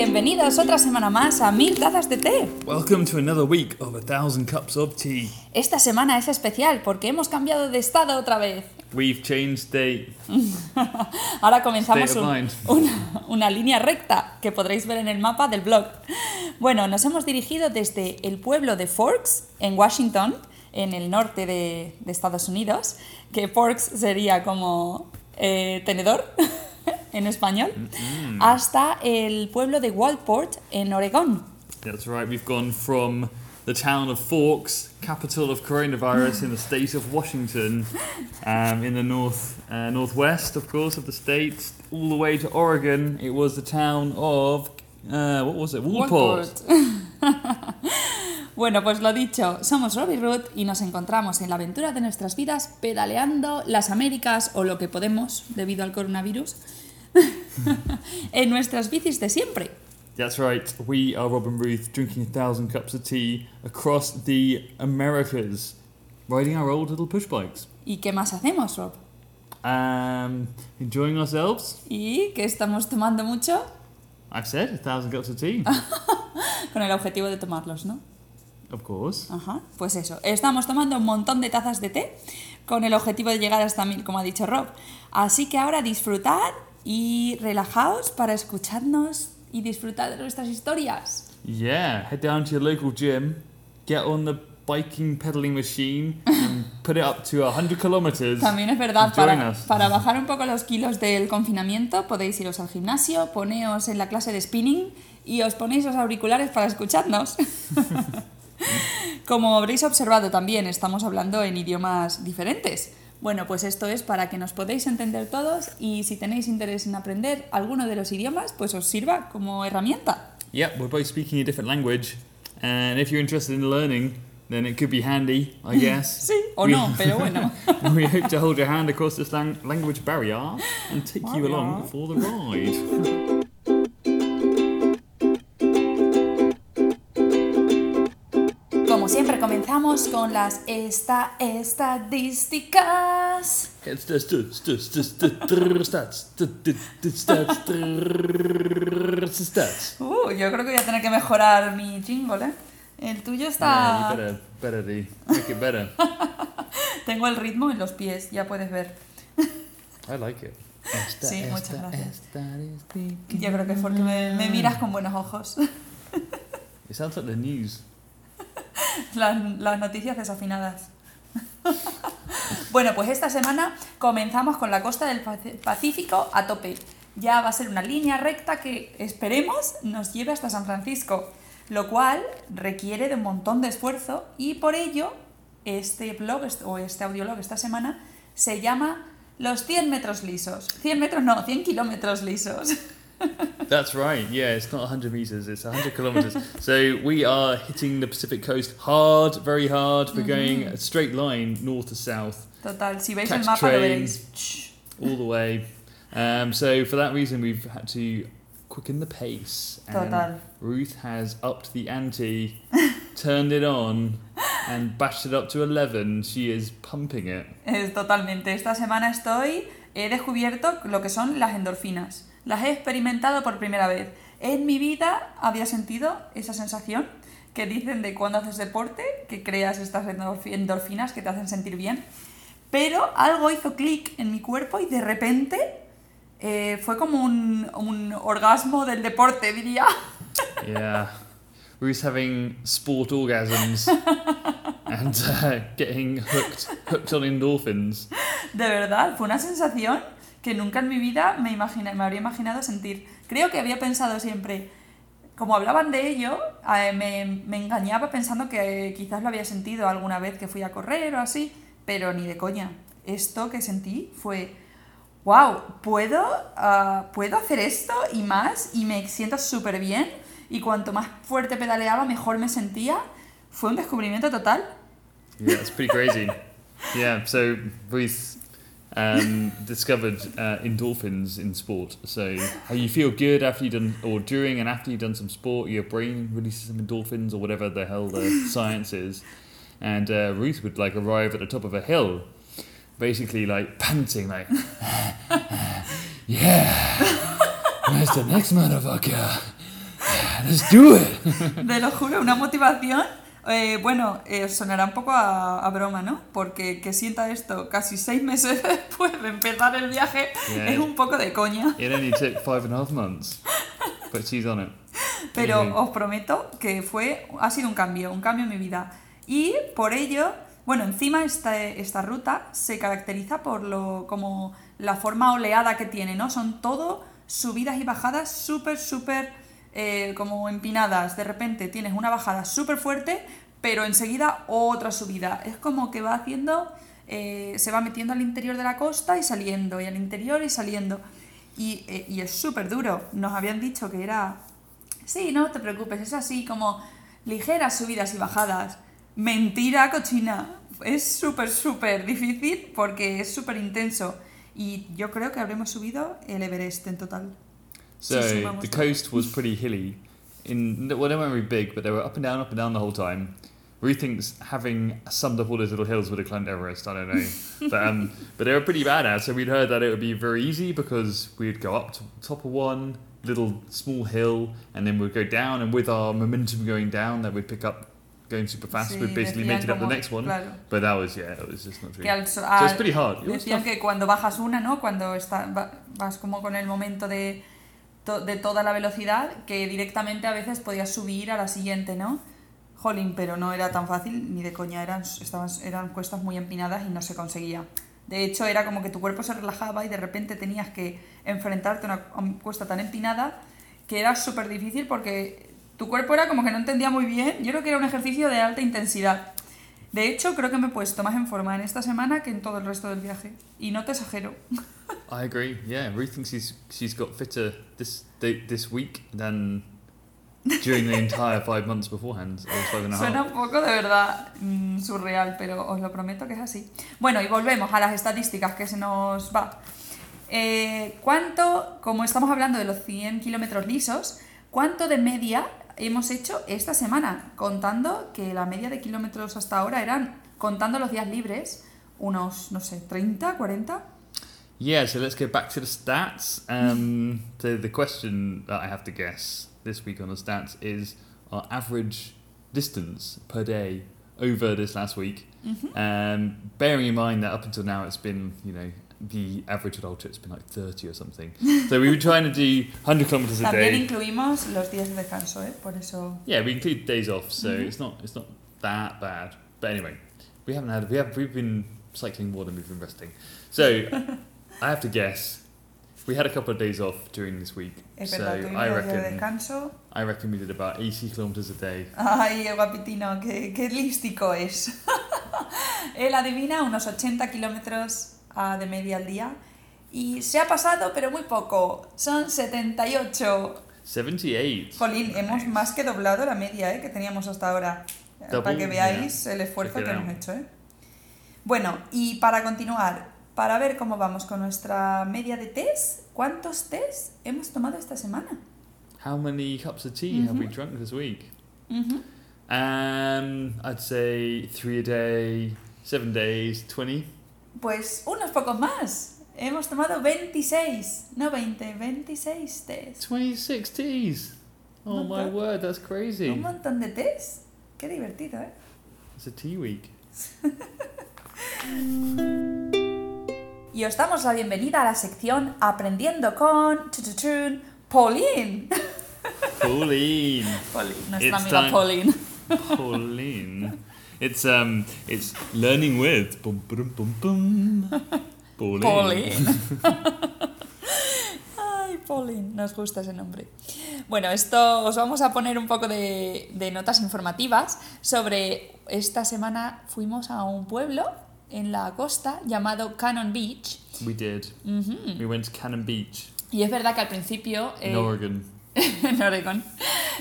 Bienvenidos otra semana más a Mil Tazas de Té. Welcome to another week of a thousand cups of tea. Esta semana es especial porque hemos cambiado de estado otra vez. We've changed state. Ahora comenzamos State un- una, una línea recta que podréis ver en el mapa del blog. Bueno, nos hemos dirigido desde el pueblo de Forks, en Washington, en el norte de, de Estados Unidos, que Forks sería como eh, tenedor en español, hasta el pueblo de Walport, en Oregón. That's right, we've gone from the town of Forks, capital of coronavirus in the state of Washington, um, in the north uh, northwest, of course, of the state, all the way to Oregon. It was the town of uh, what was it? Walport. Bueno, pues lo dicho, somos Robbie Root y nos encontramos en la aventura de nuestras vidas pedaleando las Américas o lo que podemos debido al coronavirus en nuestras bicis de siempre. That's right. We are Rob and Ruth drinking a thousand cups of tea across the Americas, riding our old little push bikes. ¿Y qué más hacemos, Rob? Um, enjoying ourselves. ¿Y qué estamos tomando mucho? I said a thousand cups of tea. Con el objetivo de tomarlos, ¿no? of course. Ajá, pues eso. Estamos tomando un montón de tazas de té con el objetivo de llegar hasta mil, como ha dicho Rob. Así que ahora disfrutad y relajaos para escucharnos y disfrutar de nuestras historias. Yeah, head down to your local gym, get on the biking pedaling machine, and put it up to 100 kilometers. También es verdad, para, para bajar un poco los kilos del confinamiento podéis iros al gimnasio, poneos en la clase de spinning y os ponéis los auriculares para escucharnos. Como habréis observado también, estamos hablando en idiomas diferentes. Bueno, pues esto es para que nos podáis entender todos y si tenéis interés en aprender alguno de los idiomas, pues os sirva como herramienta. Yep, we're both speaking a different language, and if you're interested in learning, then it could be handy, I guess. Sí, o We- no, pero bueno. we hope to hold your hand across this lang- language barrier and take you along Barrier. for the ride. comenzamos con las esta estadísticas. Uh, yo creo que voy a tener que mejorar mi jingle, ¿eh? El tuyo está... Make it better. Tengo el ritmo en los pies, ya puedes ver. I like it. Esta, Sí, muchas esta gracias. estadística. Yo creo que es porque me, me miras con buenos ojos. It sounds like the news. Las, noticias desafinadas. bueno, pues esta semana comenzamos con la costa del Pacífico a tope. Ya va a ser una línea recta que esperemos nos lleve hasta San Francisco, lo cual requiere de un montón de esfuerzo y por ello este blog o este audiolog esta semana se llama Los 100 metros lisos. 100 metros no, 100 kilómetros lisos. That's right. Yeah, it's not 100 meters, it's 100 kilometers. so we are hitting the Pacific coast hard, very hard. We're going a straight line north to south, Total, si veis el mapa lo train. veréis. All the way. Um, so for that reason, we've had to quicken the pace. And Total. Ruth has upped the ante, turned it on, and bashed it up to 11. She is pumping it. Es totalmente. Esta semana estoy, he descubierto lo que son las endorfinas. Las he experimentado por primera vez. En mi vida había sentido esa sensación que dicen de cuando haces deporte, que creas estas endorfi- endorfinas que te hacen sentir bien. Pero algo hizo clic en mi cuerpo y de repente eh, fue como un, un orgasmo del deporte, diría. Yeah. Ruth's having sport orgasms and uh, getting hooked, hooked on endorphins. De verdad, fue una sensación que nunca en mi vida me, imagina- me habría imaginado sentir. Creo que había pensado siempre, como hablaban de ello, eh, me, me engañaba pensando que quizás lo había sentido alguna vez que fui a correr o así, pero ni de coña. Esto que sentí fue, wow, ¿puedo, ah, ¿puedo hacer esto y más? Y me siento súper bien. Y cuanto más fuerte pedaleaba, mejor me sentía. Fue un descubrimiento total. Yeah, it's pretty crazy. yeah, so Ruth um, discovered uh, endorphins in sport. So how you feel good after you've done, or during and after you've done some sport, your brain releases some endorphins or whatever the hell the science is. And uh, Ruth would like arrive at the top of a hill, basically like panting, like, yeah, where's the next motherfucker? let's do it. Te lo juro, una motivación. Eh, bueno, eh, sonará un poco a, a broma, ¿no? Porque que sienta esto casi seis meses después de empezar el viaje Yeah. es un poco de coña. It only took five and a half months, but she's on it. Pero os prometo que fue, ha sido un cambio, un cambio en mi vida. Y por ello, bueno, encima esta, esta ruta se caracteriza por lo, como la forma oleada que tiene, ¿no? Son todo subidas y bajadas súper, súper eh, como empinadas. De repente tienes una bajada súper fuerte, pero enseguida otra subida. Es como que va haciendo, eh, se va metiendo al interior de la costa y saliendo, y al interior y saliendo. Y, eh, y es súper duro. Nos habían dicho que era Sí, no te preocupes, es así como ligeras subidas y bajadas. Mentira cochina. Es súper, súper difícil porque es súper intenso. Y yo creo que habremos subido el Everest en total. So Sí, sí, vamos the coast was pretty hilly. In well, they weren't very big, but they were up and down, up and down the whole time. Ruth thinks having summed up all those little hills would have climbed Everest. I don't know, but um, but they were pretty badass. So we'd heard that it would be very easy because we'd go up to the top of one little small hill, and then we'd go down, and with our momentum going down, that we'd pick up going super fast. Sí, we'd basically make it up the next one. claro. But that was yeah, it was just not true. Que al, so- it's pretty hard. Decían que cuando bajas una, ¿no? Cuando está, va- vas como con el momento de, de toda la velocidad, que directamente a veces podías subir a la siguiente, ¿no? Jolín, pero no era tan fácil ni de coña, eran, estaban, eran cuestas muy empinadas y no se conseguía. De hecho, era como que tu cuerpo se relajaba y de repente tenías que enfrentarte a una una cuesta tan empinada que era súper difícil porque tu cuerpo era como que no entendía muy bien. Yo creo que era un ejercicio de alta intensidad. De hecho, creo que me he puesto más en forma en esta semana que en todo el resto del viaje. Y no te exagero. I agree. Yeah, Ruth thinks she's she's got fitter this this week than during the entire five months beforehand, Suena un poco de verdad mm, surreal, pero os lo prometo que es así. Bueno, y volvemos a las estadísticas que se nos va. Eh, ¿Cuánto, como estamos hablando de los 100 kilómetros lisos, cuánto de media hemos hecho esta semana? Contando que la media de kilómetros hasta ahora eran, contando los días libres, unos, no sé, 30, 40. Yeah, so let's go back to the stats. Um, so the question that I have to guess this week on the stats is our average distance per day over this last week. Um, bearing in mind that up until now it's been, you know, the average adult it's been like 30 or something. so we were trying to do 100 kilometers a day. También incluimos los días de descanso, ¿eh? Por eso... Yeah, we include days off, so it's not it's not that bad. But anyway, we haven't had we have we've been cycling more than we've been resting. So I have to guess. We had a couple of days off during this week, Es so I de reckon descanso. I reckon we did about eighty kilometers a day. Ay, guapitino, qué, qué lístico es. Él adivina unos 80 kilómetros ah, de media al día. Y se ha pasado, pero muy poco. Son 78. Seventy-eight. Jolín, hemos Nice. más que doblado la media ¿eh? que teníamos hasta ahora. Double, para que veáis el esfuerzo que hemos hecho. ¿eh? Bueno, y para continuar, para ver cómo vamos con nuestra media de test, ¿cuántos test hemos tomado esta semana? How many cups of tea have we drunk this week? Ujú. Um, I'd say three a day, seven days, twenty. Pues unos pocos más. Hemos tomado 26, no 20, 26 test. Twenty-six teas. Oh my word, that's crazy. Un montón de test. Qué divertido, ¿eh? It's a tea week. Y os damos la bienvenida a la sección Aprendiendo con chuchuchun, Pauline. Pauline. Pauline, nuestra It's amiga time- Pauline. Pauline. It's um, it's learning with. Pauline. Pauline. Ay, Pauline, nos gusta ese nombre. Bueno, esto os vamos a poner un poco de, de notas informativas sobre esta semana fuimos a un pueblo en la costa llamado Cannon Beach. We did. We went to Cannon Beach Y es verdad que al principio in eh, Oregon. en Oregon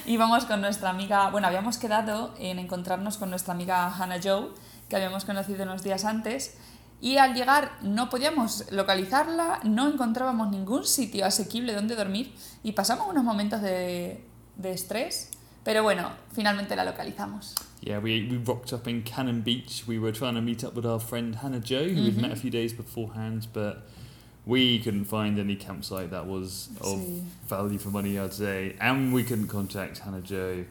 íbamos con nuestra amiga, bueno, habíamos quedado en encontrarnos con nuestra amiga Hannah Joe, que habíamos conocido unos días antes, y al llegar no podíamos localizarla, no encontrábamos ningún sitio asequible donde dormir y pasamos unos momentos de, de estrés, pero bueno, finalmente la localizamos. Yeah, we, we rocked up in Cannon Beach. We were trying to meet up with our friend Hannah Joe, who we'd met a few days beforehand, but we couldn't find any campsite that was of value for money, I'd say, and we couldn't contact Hannah Joe,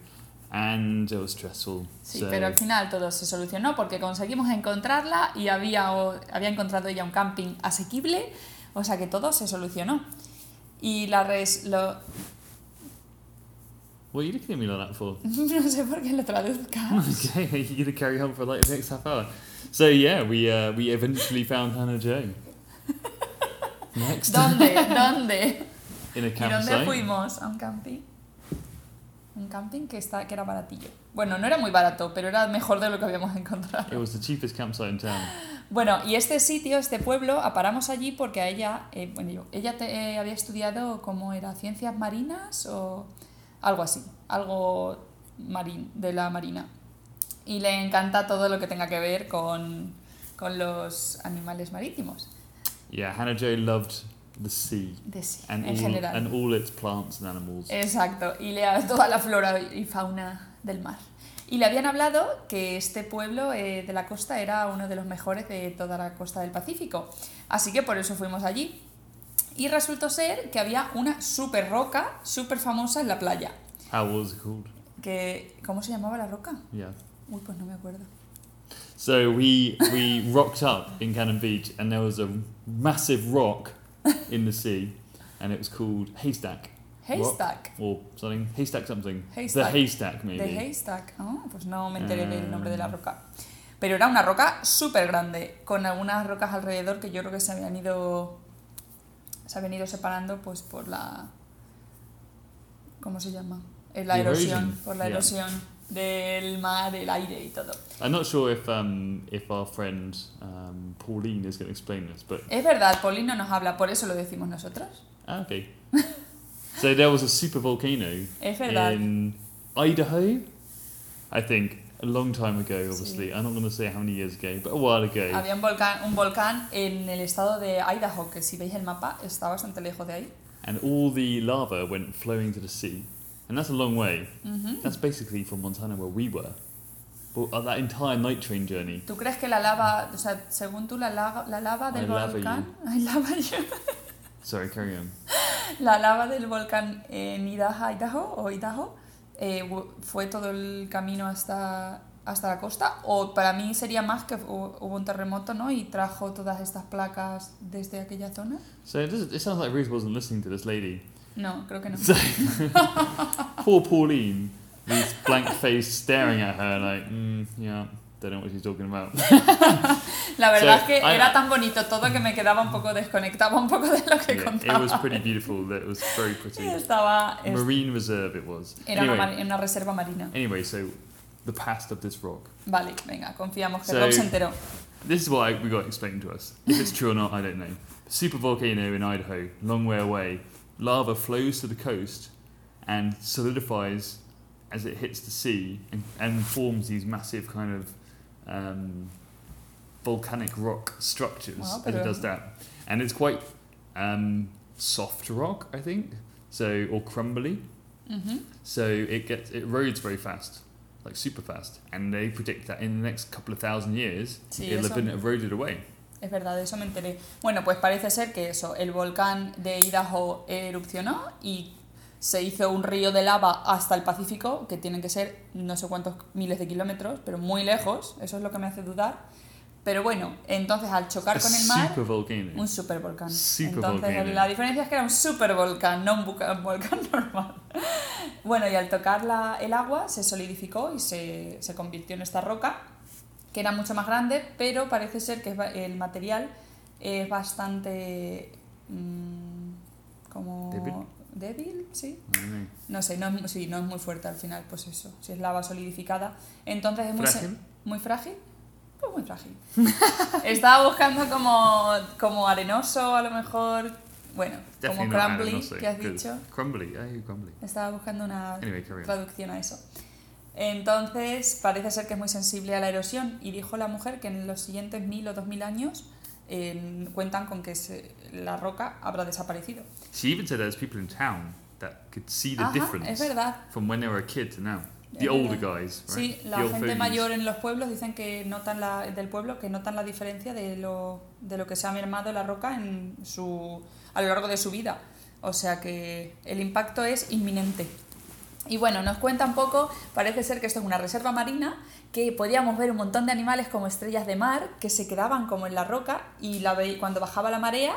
and it was stressful. Sí, so, pero al final todo se solucionó porque conseguimos encontrarla y había, había encontrado ella un camping asequible, o sea que todo se solucionó. Y la res, lo, what are you looking at me like that for? no sé por qué lo traduzcas. okay, you're gonna carry on for like the next half hour. So yeah, we uh, we eventually found Hannah Joe. Next, ¿Dónde? ¿Dónde? in a ¿Y dónde fuimos? A un camping. Un camping que, está, que era baratillo. Bueno, no era muy barato, pero era mejor de lo que habíamos encontrado. It was the cheapest campsite in town. Bueno, y este sitio, este pueblo, paramos allí porque a ella, eh, bueno, yo- ella te- eh, había estudiado como era ciencias marinas o algo así, algo marín, de la marina. Y le encanta todo lo que tenga que ver con, con los animales marítimos, Yeah, Hannah Joe loved the sea de sí, and en all, general. and all its plants and animals. Exacto, y le toda la flora y fauna del mar. Y le habían hablado que este pueblo eh, de la costa era uno de los mejores de toda la costa del Pacífico. Así que por eso fuimos allí. Y resultó ser que había una super roca, súper famosa en la playa. How was it called? Que, ¿Cómo se llamaba la roca? Yeah. Uy, pues no me acuerdo. So we we rocked up in Cannon Beach, and there was a massive rock in the sea, and it was called Haystack. Rock? Haystack. or something. Haystack something. Haystack. The haystack maybe. De Haystack. Ah, pues no me enteré del nombre de la Mm. roca. Pero era una roca súper grande, con algunas rocas alrededor que yo creo que se habían ido. Se habían ido separando pues por la. ¿Cómo se llama? Eh, La The erosión. Por la yeah. Del mar, el aire y todo. I'm not sure if um if our friend um Pauline is going to explain this, but Es verdad, Paulín no nos habla, por eso lo decimos nosotros. ah, okay. so there was a super volcano Es verdad. in Idaho, I think, a long time ago. Obviously, I'm not going to say how many years ago, but a while ago. Había un volcán, un volcán en el estado de Idaho, que si veis el mapa está bastante lejos de ahí. and all the lava went flowing to the sea, and that's a long way. Ujú. That's basically from Montana where we were. But uh, that entire night train journey, ¿Tú crees que la lava, o sea, según tú, la lava, la lava del I lava volcán, I lava you. sorry, carry on. la lava del volcán en Idaho, Idaho o Idaho, eh, fue todo el camino hasta, hasta la costa? ¿O para mí sería más que hu- hubo un terremoto, ¿no? Y trajo todas estas placas desde aquella zona? So it, does, it sounds like Ruth wasn't listening to this lady. No, creo que no. So poor Pauline, this blank face staring at her like, mm, yeah, don't know what she's talking about. La verdad So, es que I- era tan bonito todo que me quedaba un poco desconectaba un poco de lo que Yeah, it was pretty beautiful. It was very pretty. Estaba, es- Marine reserve it was. era una, Anyway, mar- una reserva marina. anyway, so the past of this rock. Vale, venga, confiamos que So- Rob se enteró. This is what I, we got explained to us. If it's true or not, I don't know. Super volcano in Idaho, long way away. Lava flows to the coast and solidifies as it hits the sea and, and forms these massive kind of um, volcanic rock structures as it does that. And it's quite um, soft rock, I think, so or crumbly. Ujú. So it gets it erodes very fast, like super fast, and they predict that in the next couple of thousand years it'll have been eroded away. Es verdad, de eso me enteré. Bueno, pues parece ser que eso, el volcán de Idaho erupcionó y se hizo un río de lava hasta el Pacífico, que tienen que ser no sé cuántos miles de kilómetros, pero muy lejos, eso es lo que me hace dudar. Pero bueno, entonces al chocar con el mar, un supervolcán. Super Entonces la diferencia es que era un supervolcán, no un, volcán normal. Bueno, y al tocar la- el agua se solidificó y se, se convirtió en esta roca, que era mucho más grande, pero parece ser que el material es bastante... mm, como... ¿Débil? débil, sí. Know. No sé, no es, sí, no es muy fuerte al final, pues eso, si es lava solidificada. Entonces es muy, ¿Frágil? muy frágil. Pues muy frágil. Estaba buscando como, como arenoso, a lo mejor, bueno, como Definitely crumbly, arenoso, que has dicho. Crumbly, crumbly. Estaba buscando una Anyway, traducción a eso. Entonces, parece ser que es muy sensible a la erosión y dijo la mujer que en los siguientes mil o dos mil años eh, cuentan con que se- la roca habrá desaparecido. She even said there's people in town that could see the Ajá, difference es verdad. from when they were a kid to now. The older guys, right? Sí, la gente mayor en los pueblos dicen que notan la, del pueblo que notan la diferencia de lo, de lo que se ha mermado la roca en su, a lo largo de su vida. O sea que el impacto es inminente. Y bueno, nos cuenta un poco, parece ser que esto es una reserva marina, que podíamos ver un montón de animales como estrellas de mar que se quedaban como en la roca y la ve- cuando bajaba la marea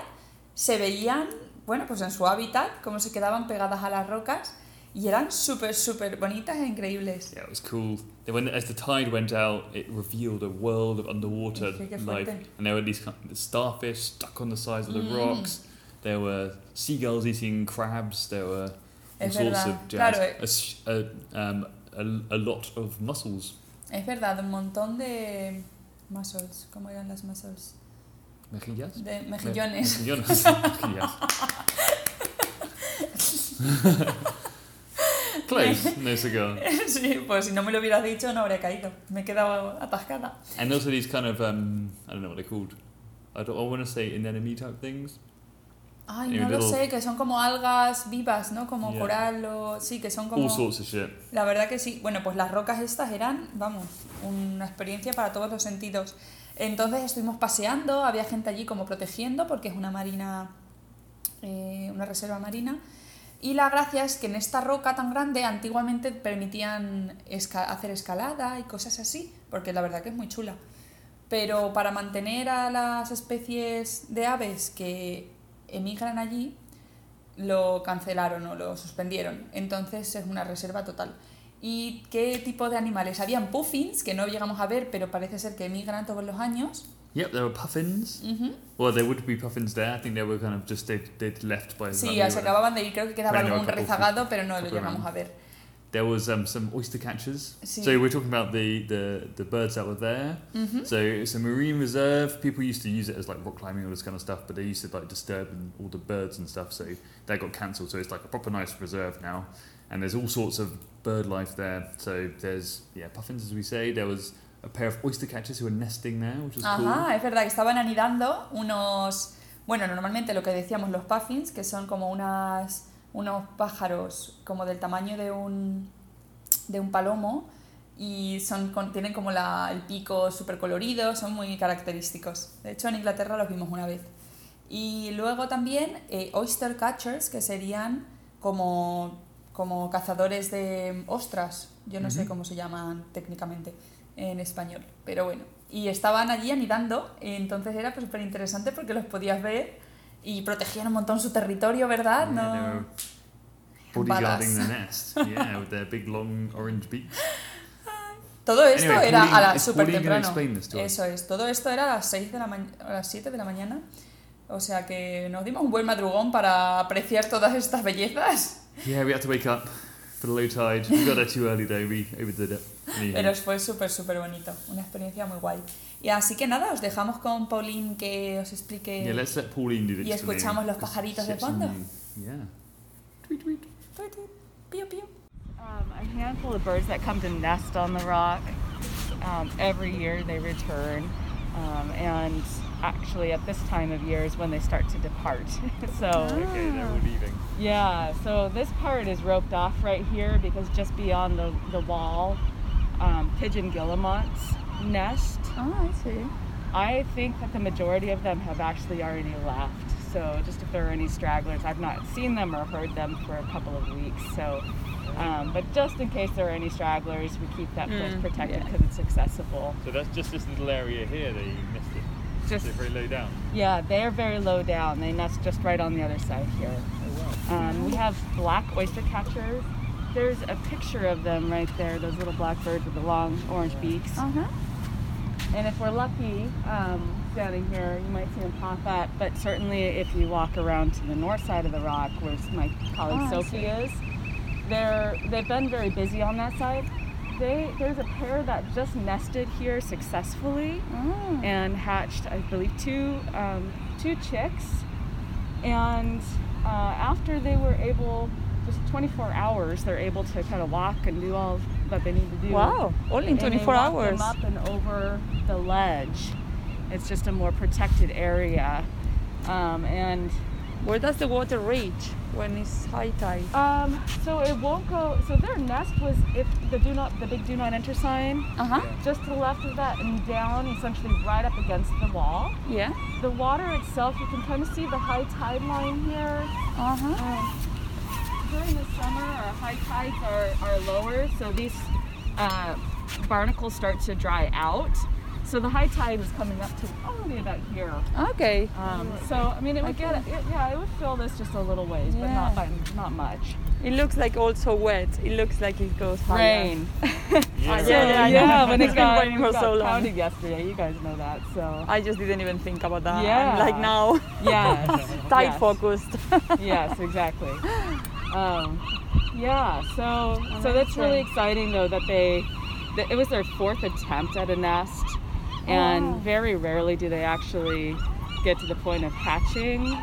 se veían, bueno, pues en su hábitat, como se quedaban pegadas a las rocas y eran súper, súper bonitas e increíbles. Yeah, it was cool. When as the tide went out, it revealed a world of underwater life, and there were these kind of starfish stuck on the sides of the Mm. rocks. There were seagulls eating crabs. There were Es verdad, claro, a, s- a, um, a, a lot of mussels. Es verdad, un montón de mussels, ¿cómo eran las mussels? Mejillas. De mejillones. Me- Mejillones. Mejillas. Close, no cigar. sí, pues si no me lo hubieras dicho no habría caído. Me he quedado atascada. And also these kind of um, I don't know what they're called. I don't. I want to say anemone type things. Ay, no lo sé, que son como algas vivas, ¿no? Como Yeah. coral o... Sí, que son como... Shit. La verdad que sí. Bueno, pues las rocas estas eran, vamos, una experiencia para todos los sentidos. Entonces estuvimos paseando, había gente allí como protegiendo porque es una marina, eh, una reserva marina. Y la gracia es que en esta roca tan grande antiguamente permitían esca- hacer escalada y cosas así, porque la verdad que es muy chula. Pero para mantener a las especies de aves que emigran allí, lo cancelaron o lo suspendieron. Entonces es una reserva total. ¿Y qué tipo de animales? Habían puffins, que no llegamos a ver, pero parece ser que emigran todos los años. Yep, there were puffins. Ujú. Well, there would be puffins there. I think they were kind of just they'd, they'd left by the Sí, se acababan de ir, creo que quedaba algún rezagado, pero no lo llegamos around. a ver. There was um, some oyster catchers. So we're talking about the, the, the birds that were there. Ujú. So it's a marine reserve. People used to use it as like rock climbing all this kind of stuff, but they used to like disturb and all the birds and stuff. So that got cancelled. So it's like a proper nice reserve now, and there's all sorts of bird life there. So there's yeah puffins as we say. There was a pair of oyster catchers who were nesting there, which was Ajá, es verdad que estaban anidando unos, bueno, normalmente lo que decíamos los puffins, que son como unas, unos pájaros como del tamaño de un, de un palomo y son, tienen como la, el pico súper colorido, son muy característicos. De hecho, en Inglaterra los vimos una vez. Y luego también eh, oyster catchers, que serían como, como cazadores de ostras, yo no sé Ujú. cómo se llaman técnicamente en español, pero bueno. Y estaban allí anidando, entonces era súper interesante porque los podías ver y protegían un montón su territorio, ¿verdad? Yeah, no... bodyguarding the nest. Yeah, with their big long orange beaks. Todo esto Anyway, era Pauline- a las súper temprano. Eso es, todo esto era a las 6 de la a las 7 de la mañana. O sea que nos dimos un buen madrugón para apreciar todas estas bellezas. Yeah, we had to wake up for the low tide. We got there too early though. We overdid it. Anyhow. Pero fue súper, súper bonito. Una experiencia muy guay. Y así que nada, os dejamos con Pauline que os explique. Yeah, let's let Pauline do the Y escuchamos explaining, los 'cause pajaritos she de fondo. Yeah. Tweet, tweet. Tuit, tuit, pío, pío. Um, a handful of birds that come to nest on the rock. Um, every year they return, um, and actually at this time of year is when they start to depart. so Okay, they're leaving. Yeah, so this part is roped off right here because just beyond the, the wall, um, pigeon guillemots nest. Ah, I see. I think that the majority of them have actually already left. So just if there are any stragglers, I've not seen them or heard them for a couple of weeks. So, um, but just in case there are any stragglers, we keep that place Mm, protected yeah. because it's accessible. So that's just this little area here that you missed it. Just They're very low down. yeah, they're very low down. They nest just right on the other side here. Oh. Um, we have black oyster catchers. There's a picture of them right there. Those little black birds with the long orange beaks. Ajá. And if we're lucky, um, standing here, you might see them pop up. But certainly, if you walk around to the north side of the rock, where my colleague Oh, Sophie is, they're they've been very busy on that side. They there's a pair that just nested here successfully Ah. and hatched, I believe, two um, two chicks. And uh, after they were able, just 24 hours, they're able to kind of walk and do all that they need to do. Wow, only in And they 24 walk hours. Them up and over the ledge. It's just a more protected area, um, and Where does the water reach when it's high tide? Um, so it won't go. So their nest was if the do not the big do not enter sign Uh huh. just to the left of that and down, essentially right up against the wall. Yeah. The water itself, you can kind of see the high tide line here. Uh huh. Um, during the summer, our high tides are, are lower, so these uh, barnacles start to dry out. So the high tide is coming up to only about here. Okay. Um, so I mean, it would get it, yeah, it would fill this just a little ways, but not by not much. It looks like also wet. It looks like it goes higher. Rain. Yeah. Yeah, yeah, I know. yeah, when It's it been got, raining for so got long. pounded yesterday, you guys know that. So I just didn't even think about that. Yeah. I'm like now, yes, tide yes. focused. yes, exactly. Um, yeah, so so that's really exciting though that they that it was their fourth attempt at a nest, and Wow. very rarely do they actually get to the point of hatching,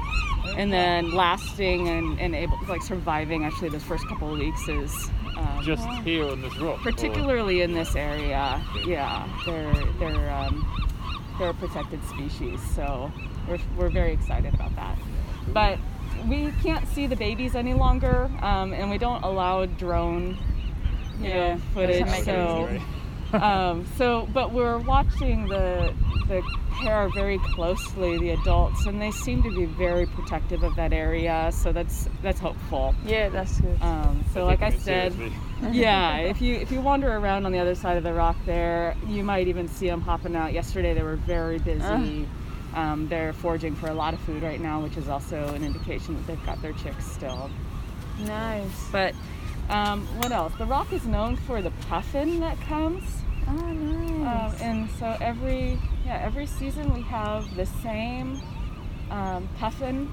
and then lasting and, and able like surviving. Actually, those first couple of weeks is. Um, Just here on this rock. or- particularly in this area, yeah, they're they're um, they're a protected species, so we're, we're very excited about that. But we can't see the babies any longer, um, and we don't allow drone, you Yeah, know, footage. doesn't make it So, um, so, but we're watching the the pair very closely, the adults, and they seem to be very protective of that area. So that's that's hopeful. yeah, that's good. Um, so, like I said, yeah, if you if you wander around on the other side of the rock there, you might even see them hopping out. Yesterday they were very busy. Um, they're foraging for a lot of food right now, which is also an indication that they've got their chicks still. Nice. But um, what else? The rock is known for the puffin that comes, Oh, um, nice. and so every yeah every season we have the same um, puffin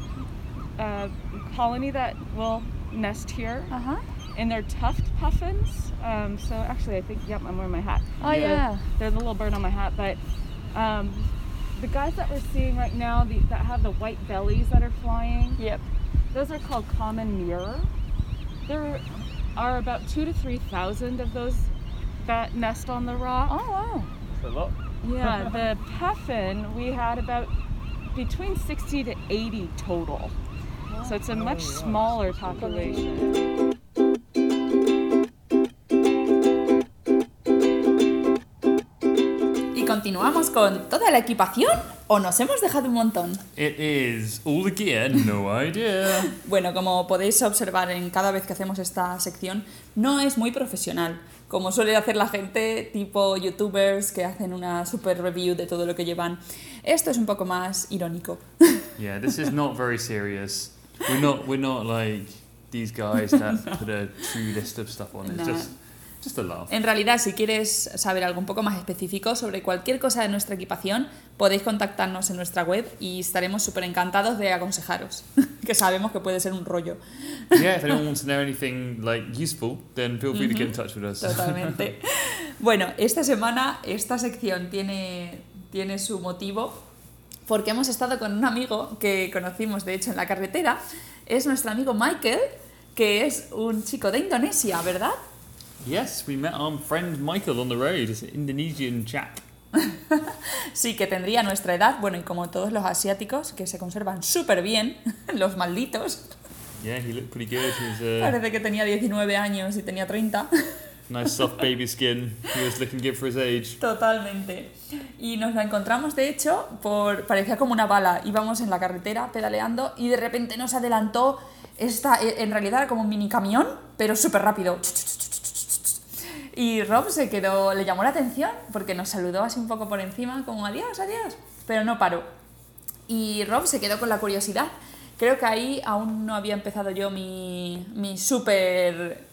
uh, colony that will nest here uh huh. and they're tuft puffins. Um, so actually, I think yep, I'm wearing my hat. Oh, They're- yeah. they're the little bird on my hat. But um, the guys that we're seeing right now, the, that have the white bellies that are flying, Yep. those are called common mirror. There are about two to three thousand of those that nest on the rock. Oh wow. That's a lot. Yeah, the puffin we had about between 60 to 80 total. So it's a oh, much smaller population. Continuamos con toda la equipación o nos hemos dejado un montón. It is all the gear, no idea. Bueno, como podéis observar en cada vez que hacemos esta sección, no es muy profesional, como suele hacer la gente tipo youtubers que hacen una super review de todo lo que llevan. Esto es un poco más irónico. Yeah, this is not very serious. We're not we're not like these guys that put a true list of stuff on. It's No. just just a laugh. En realidad, si quieres saber algo un poco más específico sobre cualquier cosa de nuestra equipación, podéis contactarnos en nuestra web y estaremos súper encantados de aconsejaros, que sabemos que puede ser un rollo. yeah, if anyone wants to know anything like useful, then feel free to get in touch with us. Totalmente. Bueno, esta semana esta sección tiene, tiene su motivo porque hemos estado con un amigo que conocimos de hecho en la carretera. Es nuestro amigo Michael, que es un chico de Indonesia, ¿verdad? Yes, we met our friend Michael on the road. An Indonesian chap. Sí, que tendría nuestra edad, bueno, y como todos los asiáticos, que se conservan súper bien, los malditos. Yeah, he looked pretty good. He was uh, Parece que tenía 19 años y tenía 30. nice soft baby skin. He was looking good for his age. Totalmente. Y nos la encontramos, de hecho, por parecía como una bala. Íbamos en la carretera pedaleando y de repente nos adelantó esta, en realidad era como un mini camión, pero súper rápido. Y Rob se quedó, le llamó la atención porque nos saludó así un poco por encima, como adiós, adiós, pero no paró. Y Rob se quedó con la curiosidad. Creo que ahí aún no había empezado yo mi, mi súper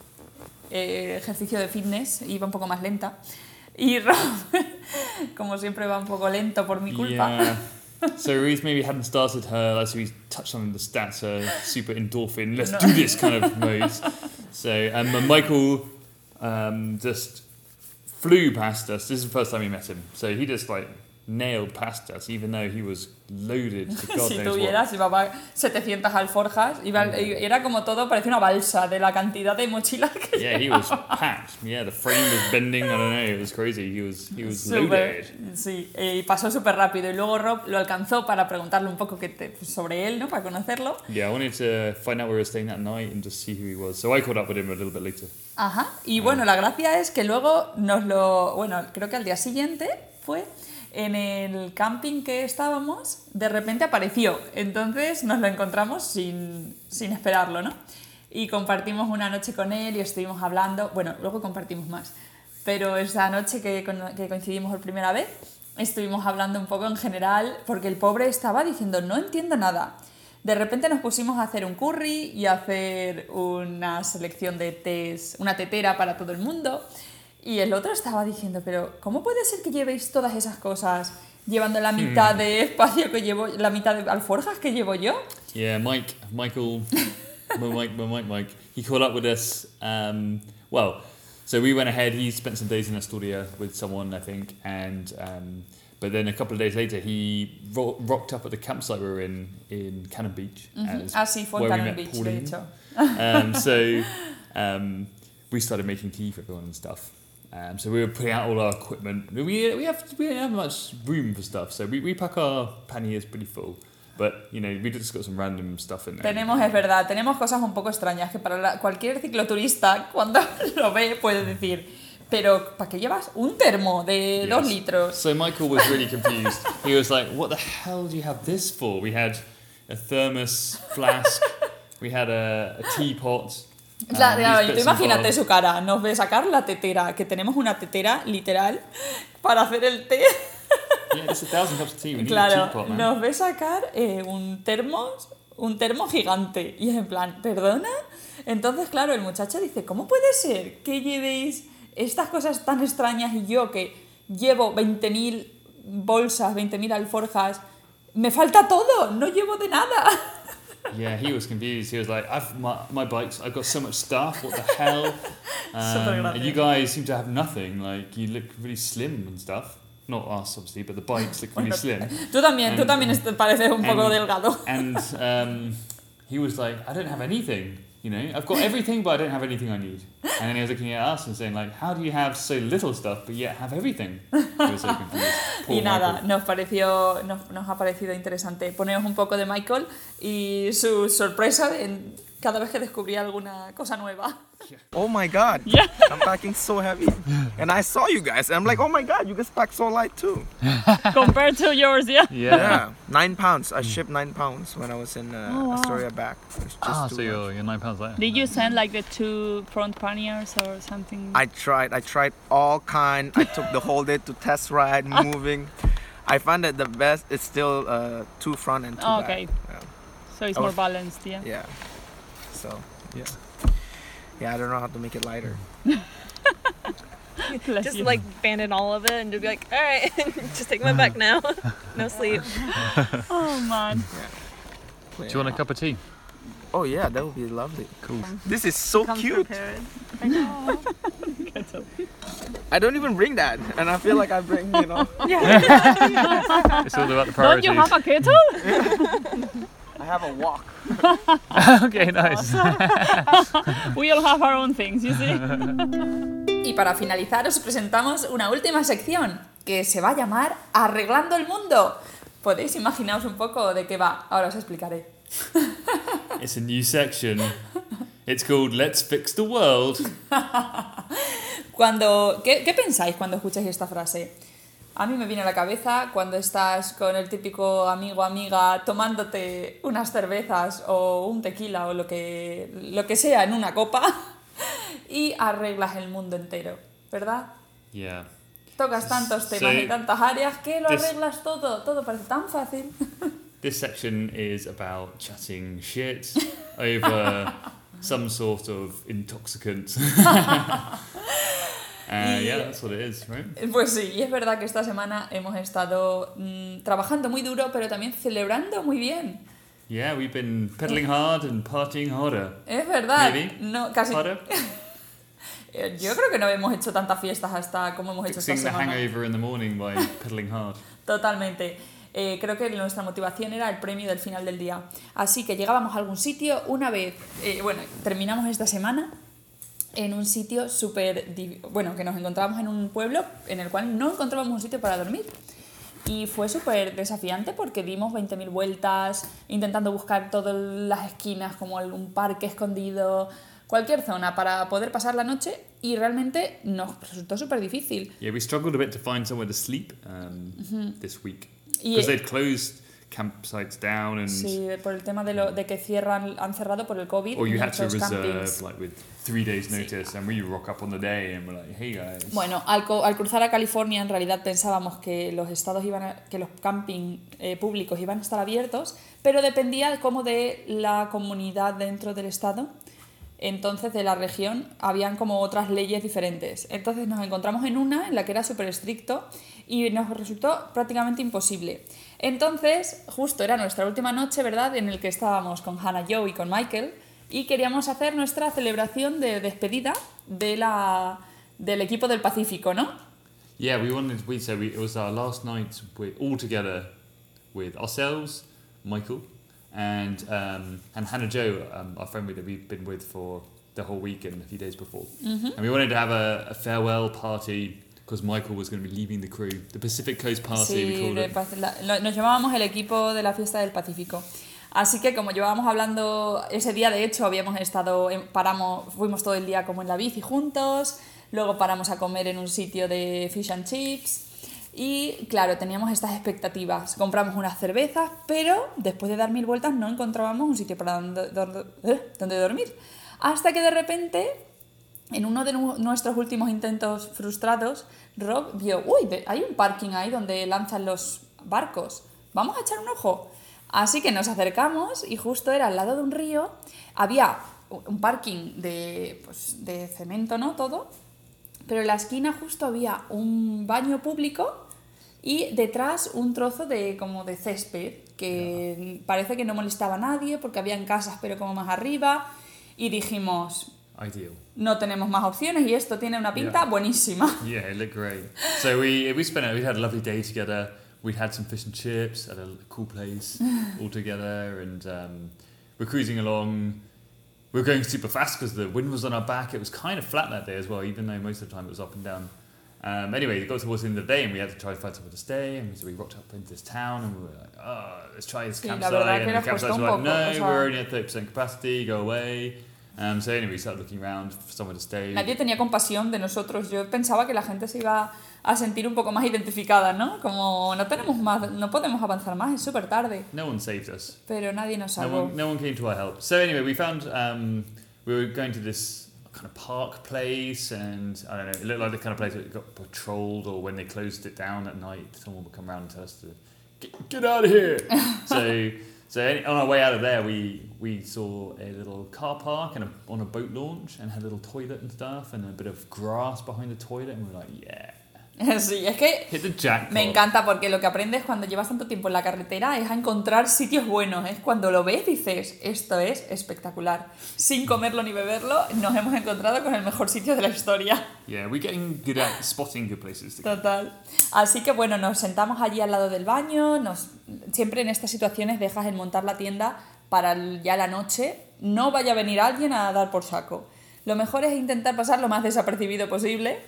eh, ejercicio de fitness, iba un poco más lenta. Y Rob, como siempre, va un poco lento por mi culpa. Yeah. So Ruth maybe hadn't started her, as we touched on the stats, her super endorphin, let's No. do this kind of mode. So um, Michael um, just flew past us. This is the first time we met him. So he just like nailed past us, even though he was loaded to God si tuvieras, llevaba 700 alforjas, iba, era como todo, parecía una balsa de la cantidad de mochilas que. Yeah, he was packed. Yeah, the frame was bending. I don't know. It was crazy. He was he was Súper- loaded. sí, y pasó súper rápido. Y luego Rob lo alcanzó para preguntarle un poco que te- sobre él, ¿no? Para conocerlo. Yeah, I wanted to find out where we were staying that night and just see who he was. So I caught up with him a little bit later. Ajá. Y bueno, la gracia es que luego nos lo. Bueno, creo que al día siguiente fue en el camping que estábamos, de repente apareció. Entonces nos lo encontramos sin, sin esperarlo, ¿no? Y compartimos una noche con él y estuvimos hablando. Bueno, luego compartimos más. Pero esa noche que, que coincidimos por primera vez, estuvimos hablando un poco en general, porque el pobre estaba diciendo, no entiendo nada. De repente nos pusimos a hacer un curry y a hacer una selección de tés, una tetera para todo el mundo. Y el otro estaba diciendo, pero ¿cómo puede ser que llevéis todas esas cosas llevando la mitad de espacio que llevo, la mitad de alforjas que llevo yo? Yeah, Mike, Michael, my Mike, my Mike, Mike. He caught up with us. Um, well, so we went ahead. He spent some days in Astoria with someone, I think, and um, but then a couple of days later, he ro- rocked up at the campsite we were in in Cannon Beach. as sí, fue en where we Cannon met Beach, de Pauline. hecho. Um, so um, we started making tea for everyone and stuff. Um, so we were putting out all our equipment. We we have we don't have much room for stuff, so we, we pack our panniers pretty full. But you know, we just got some random stuff in there. Tenemos, es verdad, tenemos cosas un poco extrañas que para la- cualquier cicloturista cuando lo ve puede decir, pero ¿para qué llevas un termo de Yes. dos litros? So Michael was really confused. he was like, "What the hell do you have this for?" We had a thermos flask. we had a, a teapot. Tú bits and imagínate su cara, nos ve sacar la tetera, que tenemos una tetera literal para hacer el té. Yeah, Claro, nos ve sacar eh, un termo, un termo gigante. Y es en plan, ¿perdona? Entonces, claro, el muchacho dice, ¿cómo puede ser que llevéis estas cosas tan extrañas y yo que llevo 20.000 bolsas, 20.000 alforjas, me falta todo, no llevo de nada? Yeah, he was confused. He was like, "I've my, my bikes. I've got so much stuff. What the hell?" Um, and you guys seem to have nothing. Like you look really slim and stuff. Not us, obviously, but the bikes look really slim. Tú también, tú And- también est- pareces un poco delgado. And um, he was like, "I don't have anything. You know, I've got everything, but I don't have anything I need." And then he was looking at us and saying, "Like, how do you have so little stuff but yet have everything?" So Y nada, Michael. nos pareció, nos, nos ha parecido interesante poneros un poco de Michael y su sorpresa en cada vez que descubría alguna cosa nueva. Oh my god. Yeah. I'm packing so heavy. And I saw you guys, and I'm like, oh my god, you guys pack so light too. Compared to yours, yeah. Yeah. Nine pounds. I shipped nine pounds when I was in uh, Oh, wow. Astoria back. Just Ah, too so you're, you're nine pounds lighter. Did you send like the two front panniers or something? I tried. I tried all kind. I took the whole day to test ride, moving. I found that the best is still uh, two front and two Oh, back. okay. Yeah. so it's I more was- balanced, yeah. yeah. So yeah. Yeah, I don't know how to make it lighter. Just you. like abandon all of it and just be like, all right, just take my back now. no sleep. oh man. Do you want a cup of tea? Oh yeah, that would be lovely. Cool. This is so Come cute. prepared. I don't even bring that, and I feel like I bring, you know. yeah. It's all about the priorities. Don't you have a kettle? I have a walk. okay, nice. we all have our own things, you see. Y para finalizar os presentamos una última sección que se va a llamar Arreglando el Mundo. Podéis imaginaros un poco de qué va, ahora os explicaré. It's a new section. It's called Let's Fix the World. Cuando, ¿qué, qué pensáis cuando escucháis esta frase? A mí me viene a la cabeza cuando estás con el típico amigo amiga tomándote unas cervezas o un tequila o lo que, lo que sea en una copa y arreglas el mundo entero, ¿verdad? Yeah. Tocas tantos temas Sí. y tantas áreas que lo This- arreglas todo, todo parece tan fácil. This section is about chatting shit over some sort of intoxicant. Uh, yeah, that's what it is, right? Pues sí, y es verdad que esta semana hemos estado mm, trabajando muy duro, pero también celebrando muy bien. Yeah, we've been pedaling hard and partying harder. Es verdad, Maybe. no, casi, Harder? Eh, Yo creo que no hemos hecho tantas fiestas hasta como hemos hecho esta Fixing the semana. hangover in the morning by pedaling hard. Totalmente. Eh, creo que nuestra motivación era el premio del final del día. Así que llegábamos a algún sitio una vez, eh, bueno, terminamos esta semana en un sitio súper, bueno, que nos encontrábamos en un pueblo en el cual no encontrábamos un sitio para dormir. Y fue súper desafiante porque dimos 20.000 vueltas, intentando buscar todas las esquinas, como un parque escondido, cualquier zona para poder pasar la noche y realmente nos resultó súper difícil. Yeah, we struggled a bit to find somewhere to sleep um, this week because they'd closed campsites down and Sí, por el tema de, lo, de que cierran, han cerrado por el COVID. or you had to reserve campings. like with three days notice and we rock up on the day and we're like hey guys Bueno, al, cruzar a California en realidad pensábamos que los estados iban a- que los camping eh, públicos iban a estar abiertos, pero dependía como de la comunidad dentro del estado. Entonces, de la región, habían como otras leyes diferentes. Entonces nos encontramos en una en la que era súper estricto y nos resultó prácticamente imposible. Entonces, justo era nuestra última noche, ¿verdad?, en el que estábamos con Hannah Joe y con Michael y queríamos hacer nuestra celebración de despedida de la, del equipo del Pacífico, ¿no? yeah we wanted we so we, it was our last night with all together with ourselves Michael and um, and Hannah Joe um, our friend that we've been with for the whole week and a few days before and we wanted to have a, a farewell party because Michael was going to be leaving the crew the Pacific Coast Party we Sí, called de it la- lo- nos llamábamos el equipo de la fiesta del Pacífico. Así que como llevábamos hablando ese día, de hecho, habíamos estado, en- paramos, fuimos todo el día como en la bici juntos, luego paramos a comer en un sitio de fish and chips y claro, teníamos estas expectativas. Compramos unas cervezas, pero después de dar mil vueltas no encontrábamos un sitio para donde, eh, dormir. Hasta que de repente en uno de nu- nuestros últimos intentos frustrados, Rob vio, uy, hay un parking ahí donde lanzan los barcos, vamos a echar un ojo. Así que nos acercamos y justo era al lado de un río, había un parking de, pues, de cemento, ¿no? Todo, pero en la esquina justo había un baño público y detrás un trozo de como de césped que parece que no molestaba a nadie porque habían casas pero como más arriba y dijimos ideal no tenemos más opciones y esto tiene una pinta Yeah. buenísima. Yeah, it looked great. So we we spent. We had a lovely day together. We had some fish and chips at a cool place all together, and um, we're cruising along. We were going super fast because the wind was on our back. It was kind of flat that day as well, even though most of the time it was up and down. Um, anyway, it got towards the end of the day, and we had to try to find somewhere to stay. And so we rocked up into this town, and we were like, "Oh, let's try this campsite." And the campsite was like, "No, we're only at thirty percent capacity. Go away." Um, so anyway, we started looking around for somewhere to stay. Nadie tenía compasión de nosotros. Yo pensaba que la gente se iba a sentir un poco más identificada, ¿no? Como no tenemos más, no podemos avanzar más, es súper tarde. No one saved us. Pero nadie nos No one, no one came to our help. So anyway, we found um, we were going to this kind of park place, and I don't know, it looked like the kind of place that got patrolled, or when they closed it down at night, someone would come around and tell us to get, get out of here. so so on our way out of there, we we saw a little car park and a, on a boat launch, and had a little toilet and stuff, and a bit of grass behind the toilet, and we were like, yeah, Sí, es que me encanta porque lo que aprendes cuando llevas tanto tiempo en la carretera es a encontrar sitios buenos. Es cuando lo ves dices, esto es espectacular. Sin comerlo ni beberlo, nos hemos encontrado con el mejor sitio de la historia. Yeah, we're getting good at spotting good places. Total. Así que bueno, nos sentamos allí al lado del baño, nos, siempre en estas situaciones dejas el montar la tienda para ya la noche, no vaya a venir alguien a dar por saco. Lo mejor es intentar pasar lo más desapercibido posible.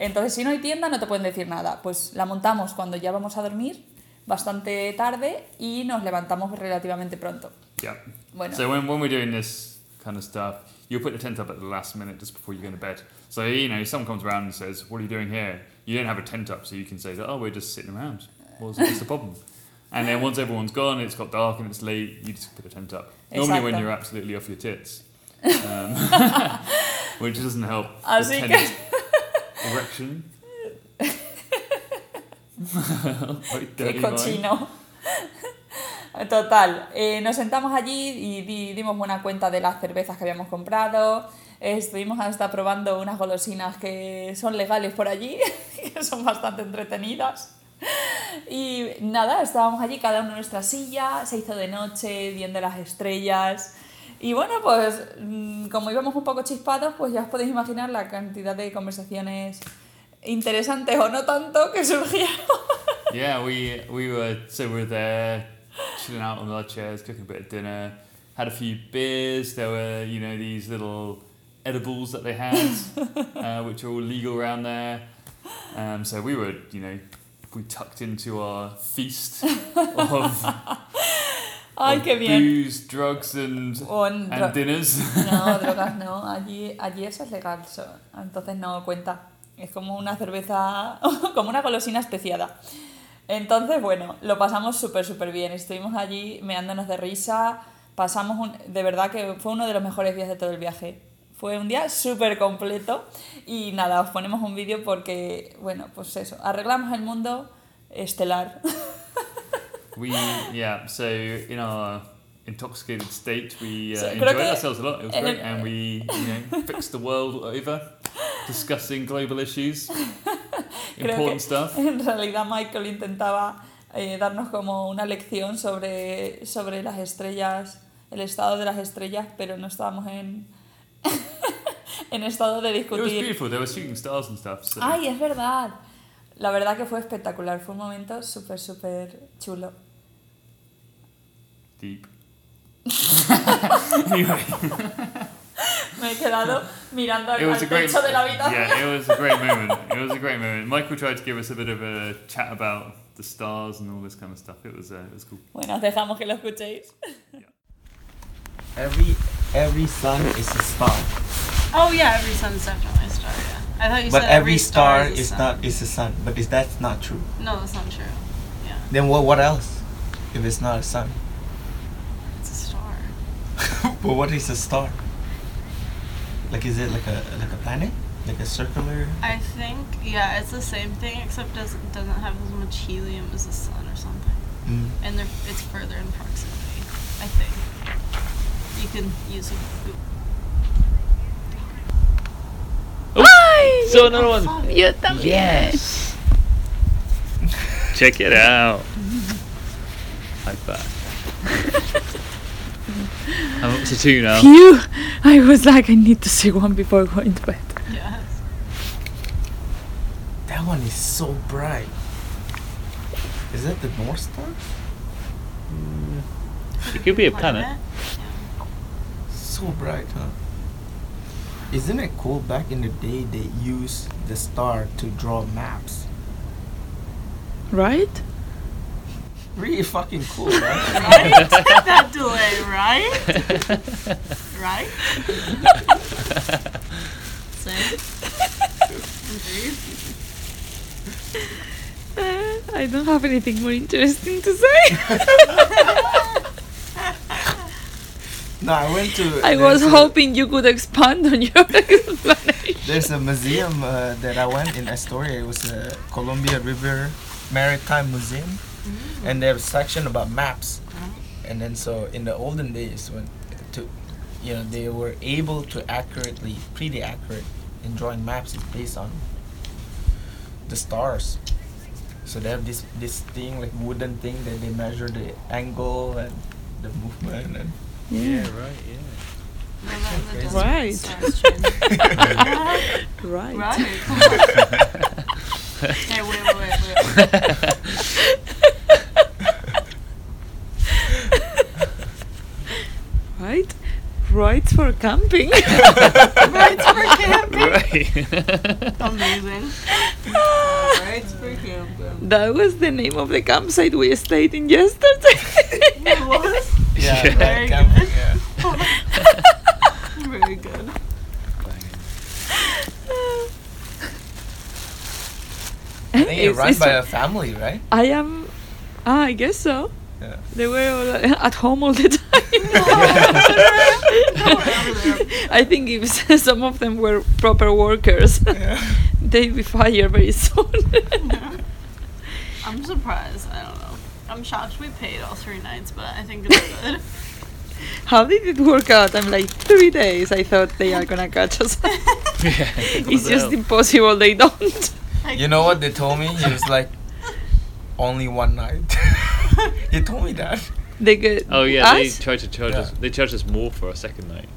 Entonces, si no hay tienda, no te pueden decir nada. Pues la montamos cuando ya vamos a dormir, bastante tarde, y nos levantamos relativamente pronto. Yeah. Bueno. So when, when we're doing this kind of stuff, you put the tent up at the last minute just before you go to bed. So you know, if someone comes around and says, "What are you doing here?" You don't have a tent up, so you can say, "Oh, we're just sitting around." What's, what's the problem? And then once everyone's gone, it's got dark and it's late, you just put a tent up. Normally when you're absolutely off your tits, um, which doesn't help. Así que- erection. Qué mind. cochino. Total, eh, nos sentamos allí y di- dimos buena cuenta de las cervezas que habíamos comprado. Estuvimos hasta probando unas golosinas que son legales por allí, que son bastante entretenidas. Y nada, estábamos allí cada uno en nuestra silla, se hizo de noche, viendo las estrellas. Y bueno, pues mm, como íbamos un poco chispados, pues ya os podéis imaginar la cantidad de conversaciones interesantes o no tanto que surgieron. Yeah, we we were so we were there, chilling out on our chairs, cooking a bit of dinner, had a few beers. There were you know these little edibles that they had, uh, which are all legal around there. Um, so we were you know we tucked into our feast of, Ay, qué bien. booze, drugs, and and dinners. No, drogas no. Allí, allí eso es legal, so- entonces no cuenta. Es como una cerveza, como una golosina especiada. Entonces, bueno, lo pasamos súper, súper bien. Estuvimos allí meándonos de risa. Pasamos, un- de verdad que fue uno de los mejores días de todo el viaje. Fue un día súper completo. Y nada, os ponemos un vídeo porque, bueno, pues eso, arreglamos el mundo estelar. We yeah. So in our intoxicated state, we uh, So, enjoyed que ourselves a lot. It was great, and we you know fixed the world over, discussing global issues, important stuff. en realidad Michael intentaba eh, darnos como una lección sobre, sobre las estrellas, el estado de las estrellas, pero no estábamos en, en estado de It was discutir. beautiful. They were shooting stars and stuff. So. ¡Ay, es verdad! La verdad que fue espectacular, fue un momento súper, súper chulo. Deep. anyway, Me he quedado mirando al, it was al a great. techo de la habitación. Yeah, it was a great moment. It was a great moment. Michael tried to give us a bit of a chat about the stars and all this kind of stuff. It was uh, it was cool. Bueno, os dejamos que lo escuchéis. Every every sun is a star, Oh yeah, every sun's definitely a star. Yeah. I thought you but said every star is, a is not is a sun. But is that not true? No, that's not true. Yeah, Then what what else? If it's not a sun, it's a star. But what is a star? Like is it like a like a planet, like a circular? I think yeah, it's the same thing except doesn't doesn't have as much helium as the sun or something, Mm. and they're, it's further in proximity. I think you can use a Google. So another one. Yo también. Yes. Check it out. High five. I'm up to two now. Phew! I was like, I need to see one before going to bed. Yeah. That one is so bright. Is that the North Star? Mm. It could be a Planet? planet. So bright, huh? Isn't it cool? Back in the day, they used the star to draw maps. Right? Really fucking cool, right? Right? right? right? Same. Uh, I don't have anything more interesting to say. no, I went to. I was a- hoping you could expand on your explanation. There's a museum uh, that I went in Astoria. It was a Columbia River Maritime Museum, and they have a section about maps. And then so in the olden days, when to, you know, they were able to accurately, pretty accurate, in drawing maps is based on the stars. So they have this this thing like wooden thing that they measure the angle and the movement and Yeah, right, yeah. No, that, that Right. make sense, Jen. Right. right. hey, wait, wait, wait, wait. Right for camping. Right for camping. Right. Amazing. Right for camping. that was the name of the campsite we stayed in yesterday. It was yeah, Very camping, good. yeah. very good. I think it's It's- run by a- a family, right? I am. Ah, I guess so. Yeah. They were all uh, at home all the time. I think if some of them were proper workers, Yeah. they'd be fired very soon. I'm surprised. I don't know. I'm shocked we paid all three nights, but I think it's good. How did it work out? I'm like three days. I thought they are gonna catch us. yeah. it's just impossible. They don't. Like, You know what they told me? He was like, only one night. he told me that. They get Oh yeah, they tried to charge Yeah. us. They charged us more for a second night.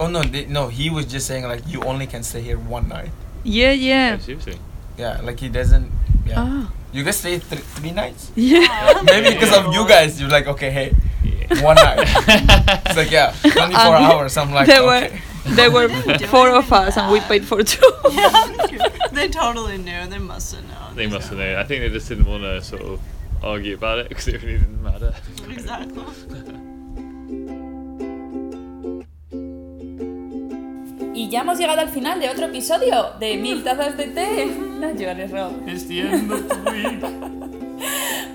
Oh no, they, no, he was just saying like you only can stay here one night. Yeah, yeah. Oh, seriously. Yeah, like he doesn't. Yeah. Oh. You guys stay th- three nights? Yeah. Maybe because of you guys, you're like, okay, hey, Yeah. one night. it's like, yeah, 24 Um, hours. I'm like, there were okay. there were four of us and we paid for two. they totally knew. They must have known. They must have known. I think they just didn't want to sort of argue about it because it really didn't matter. Exactly. Y ya hemos llegado al final de otro episodio de Mil Tazas de Té. No llores, Rob. It's the end of the week.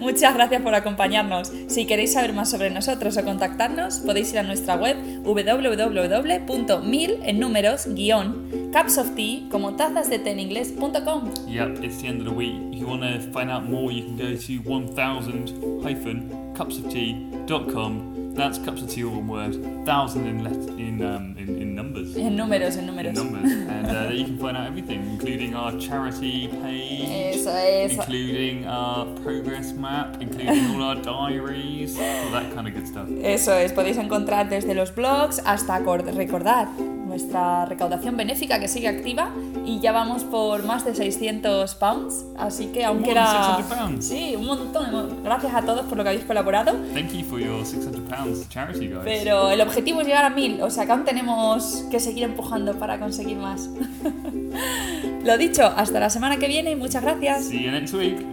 Muchas gracias por acompañarnos. Si queréis saber más sobre nosotros o contactarnos, podéis ir a nuestra web www.mil en números guion cups of tea como tazas de té en inglés.com. Yep, it's the end of the week. If you want to find out more, you can go to 1000-cupsoftea.com. That's cups of tea all one word. Thousand in let in um in, in numbers. En números, en In números. numbers, and uh, you can find out everything, including our charity page, Eso es. including our progress map, including all our diaries, all that kind of good stuff. Eso es, podéis encontrar desde los blogs hasta recordar nuestra recaudación benéfica que sigue activa y ya vamos por más de 600 pounds, así que. 600 pounds. Sí, un montón. Gracias a todos por lo que habéis colaborado, Thank you for your 600 pounds charity, guys. pero el objetivo es llegar a 1000, o sea que aún tenemos que seguir empujando para conseguir más. lo dicho, hasta la semana que viene y muchas gracias. See you next week.